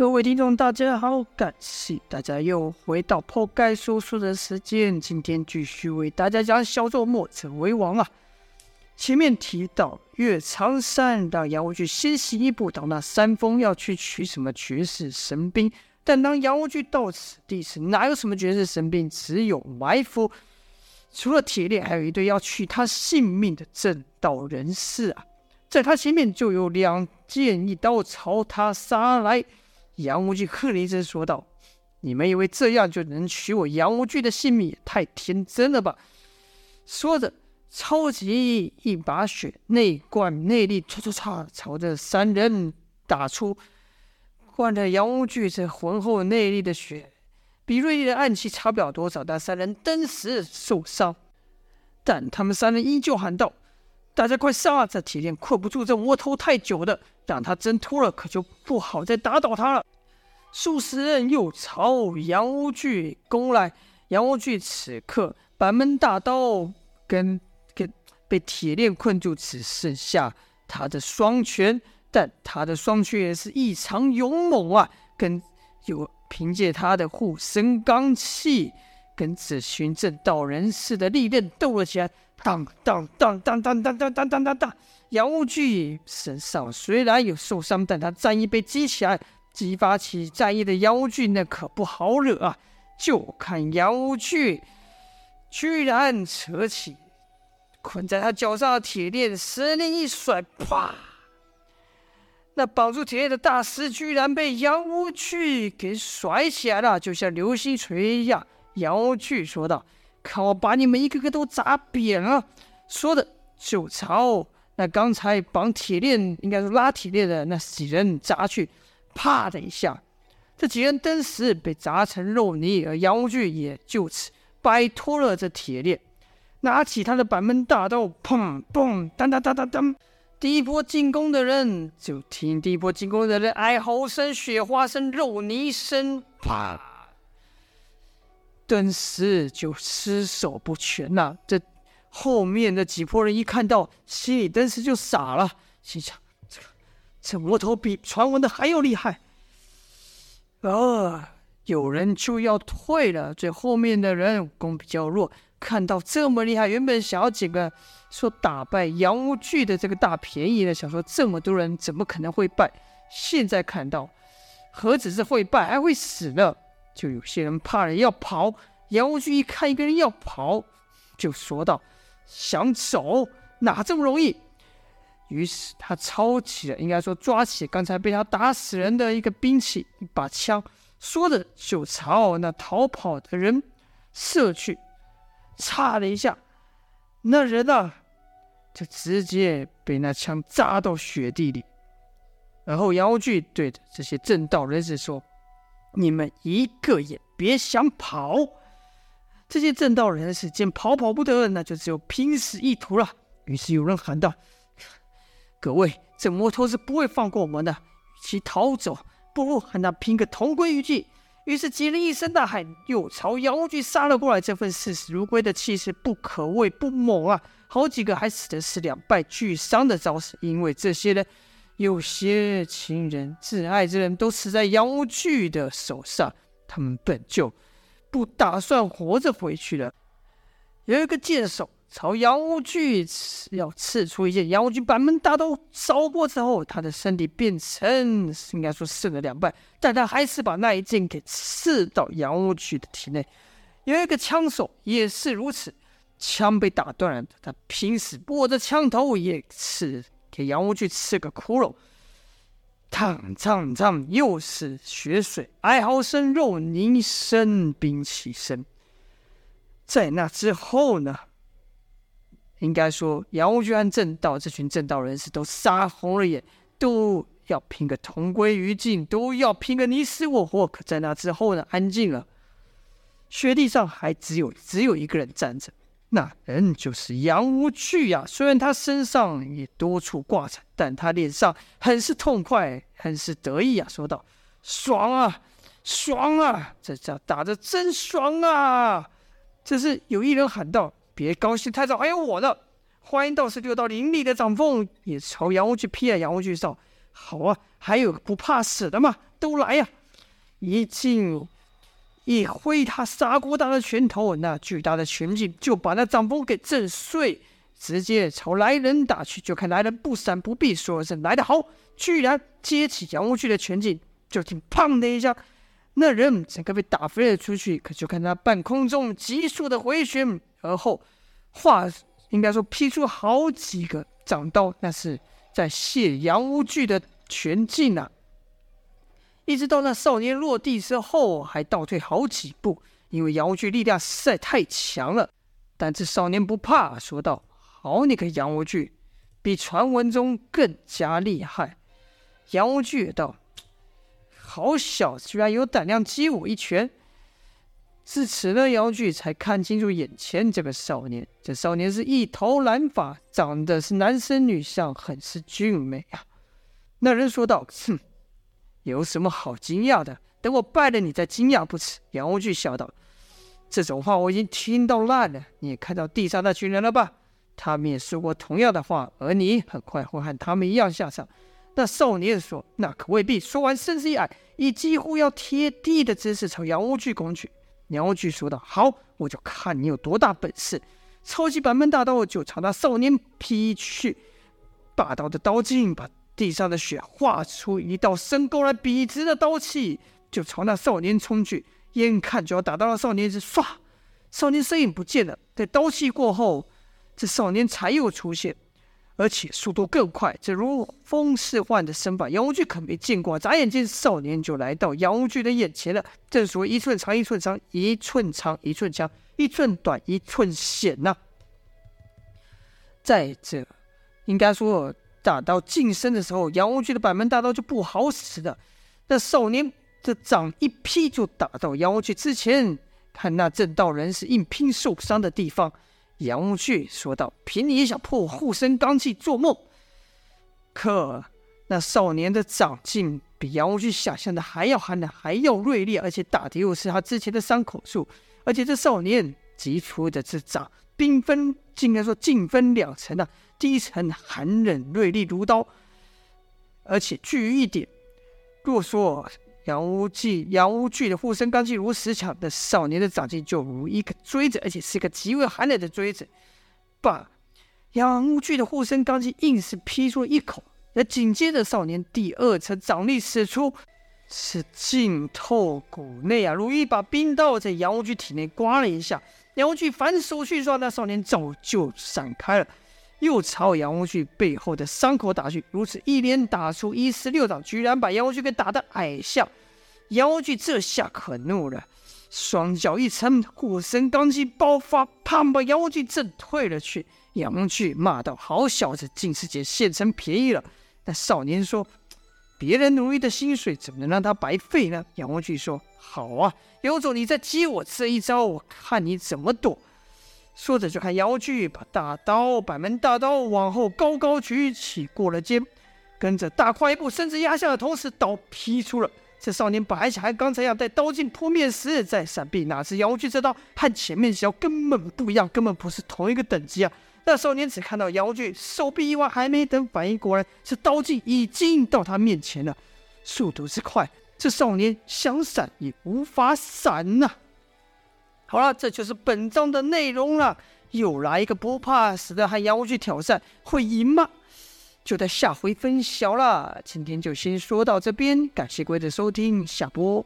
各位听众，大家好，感谢大家又回到破盖说书的时间。今天继续为大家讲小周末者为王啊。前面提到岳长山让杨无惧先行一步到那山峰要去取什么绝世神兵，但当杨无惧到此地时，哪有什么绝世神兵，只有埋伏。除了铁链，还有一堆要取他性命的正道人士啊，在他前面就有两剑一刀朝他杀来。杨无惧喝了一声，说道：“你们以为这样就能取我杨无惧的性命？太天真了吧！”说着，超级一把血，内灌内力，唰唰唰，朝着三人打出。灌着杨无惧这浑厚内力的血，比锐利的暗器差不了多少。但三人登时受伤，但他们三人依旧喊道：“大家快上啊！这铁链困不住这窝头太久的，让他挣脱了，可就不好再打倒他了。”数十人又朝杨无惧攻来，杨无惧此刻板门大刀跟跟被铁链困住，只剩下他的双拳，但他的双拳也是异常勇猛啊！跟有凭借他的护身罡气，跟这群正道人士的利刃斗了起来，当当当当当当当当当当！杨无惧身上虽然有受伤，但他战意被激起来。激发起战意的妖具那可不好惹啊！就看妖具居然扯起捆在他脚上的铁链，使劲一甩，啪！那绑住铁链的大石居然被妖具给甩起来了，就像流星锤一样。妖具说道：“看我把你们一个个都砸扁了！”说着就朝那刚才绑铁链，应该是拉铁链的那几人砸去。啪的一下，这几人登时被砸成肉泥，而杨无惧也就此摆脱了这铁链，拿起他的板门大刀，砰砰当当当当当，第一波进攻的人就听第一波进攻的人哀嚎声、雪花声、肉泥声，啪，顿时就尸首不全了。这后面的几波人一看到，心里顿时就傻了，心想。这魔头比传闻的还要厉害，啊！有人就要退了。最后面的人武功比较弱，看到这么厉害，原本想要捡个说打败杨无惧的这个大便宜的，想说这么多人怎么可能会败？现在看到，何止是会败，还会死呢？就有些人怕了要跑。杨无惧一看一个人要跑，就说道：“想走哪这么容易？”于是他抄起了，应该说抓起刚才被他打死人的一个兵器，一把枪，说着就朝那逃跑的人射去。差了一下，那人啊，就直接被那枪扎到雪地里。然后杨无惧对着这些正道人士说：“你们一个也别想跑！”这些正道人士见跑跑不得，那就只有拼死一图了。于是有人喊道。各位，这魔头是不会放过我们的。与其逃走，不如和他拼个同归于尽。于是几人一声大喊，又朝杨无惧杀了过来。这份视死如归的气势，不可谓不猛啊！好几个还死的是两败俱伤的招式。因为这些人有些亲人、挚爱之人都死在杨无惧的手上，他们本就不打算活着回去了。有一个剑手。朝杨无惧要刺出一剑，杨无惧把门大刀扫过之后，他的身体变成应该说剩了两半，但他还是把那一剑给刺到杨无惧的体内。有一个枪手也是如此，枪被打断了，他拼死握着枪头也刺给杨无惧刺个窟窿。烫烫烫，又是血水、哀嚎声、肉泥声、兵器声。在那之后呢？应该说，杨无惧和正道这群正道人士都杀红了眼，都要拼个同归于尽，都要拼个你死我活。可在那之后呢？安静了，雪地上还只有只有一个人站着，那人就是杨无惧呀。虽然他身上也多处挂彩，但他脸上很是痛快，很是得意啊，说道：“爽啊，爽啊，这这打得真爽啊！”这时有一人喊道。别高兴太早，还有我呢！欢迎道士六道凌厉的掌风也朝杨无惧劈了。杨无惧道：“好啊，还有不怕死的吗？都来呀！一进一挥他砂锅大的拳头，那巨大的拳劲就把那掌风给震碎，直接朝来人打去。就看来人不闪不避，说了声“来得好”，居然接起杨无惧的拳劲，就听“砰”的一下，那人整个被打飞了出去。可就看他半空中急速的回旋，而后话应该说劈出好几个掌刀，那是在卸杨无惧的拳劲啊。一直到那少年落地之后，还倒退好几步，因为杨无惧力量实在太强了。但这少年不怕，说道：“好你个杨无惧，比传闻中更加厉害。”杨无惧道：“好小子，居然有胆量接我一拳！”至此呢，杨无惧才看清楚眼前这个少年。这少年是一头蓝发，长得是男生女相，很是俊美啊。那人说道：“哼。”有什么好惊讶的？等我败了你再惊讶不迟。杨无惧笑道：“这种话我已经听到烂了。你也看到地上那群人了吧？他们也说过同样的话，而你很快会和他们一样下场。”那少年说：“那可未必。”说完，身子一矮，以几乎要贴地的姿势朝杨无惧攻去。杨无惧说道：“好，我就看你有多大本事！”抄起板门大刀就朝那少年劈去，霸道的刀劲把。地上的血画出一道深沟来，笔直的刀气就朝那少年冲去，眼看就要打到了少年时，唰，少年身影不见了。在刀气过后，这少年才又出现，而且速度更快，这如风似幻的身法，杨无惧可没见过。眨眼间，少年就来到杨无惧的眼前了。正所谓一寸长一寸长，一寸长一寸强，一寸短一寸险呐、啊。在这，应该说。打到近身的时候，杨无惧的板门大刀就不好使了。那少年这掌一劈就打到杨无惧之前，看那正道人是硬拼受伤的地方。杨无惧说道：“凭你也想破我护身罡气，做梦！”可那少年的掌劲比杨无惧想象的还要寒冷，还要锐利，而且打的又是他之前的伤口处。而且这少年急出的这掌，兵分，应该说尽分两层啊。第一层寒冷锐利如刀，而且具于一点。若说杨无忌、杨无惧的护身罡气如石墙，那少年的掌劲就如一个锥子，而且是一个极为寒冷的锥子，把杨无惧的护身罡气硬是劈出了一口。那紧接着，少年第二层掌力使出，是浸透骨内啊，如一把冰刀在杨无惧体内刮了一下。杨无惧反手去抓，那少年早就闪开了。又朝杨无惧背后的伤口打去，如此一连打出一十六掌，居然把杨无惧给打得矮下。杨无惧这下可怒了，双脚一沉，护身罡气爆发，砰！把杨无惧震退了去。杨巨骂道：“好小子，竟是捡现成便宜了！”那少年说：“别人努力的薪水，怎么能让他白费呢？”杨无惧说：“好啊，有种你再接我这一招，我看你怎么躲。”说着，就看杨无惧把大刀百门大刀往后高高举起，过了肩，跟着大跨一步，身子压下的同时，刀劈出了。这少年本来想和刚才一样，在刀剑扑面时再闪避，哪知杨无惧这刀和前面小根本不一样，根本不是同一个等级啊！那少年只看到杨无惧手臂一弯，还没等反应过来，这刀剑已经到他面前了，速度之快，这少年想闪也无法闪呐、好了，这就是本章的内容了。又来一个不怕死的，和杨无惧挑战，会赢吗？就在下回分晓了。今天就先说到这边，感谢各位的收听，下播。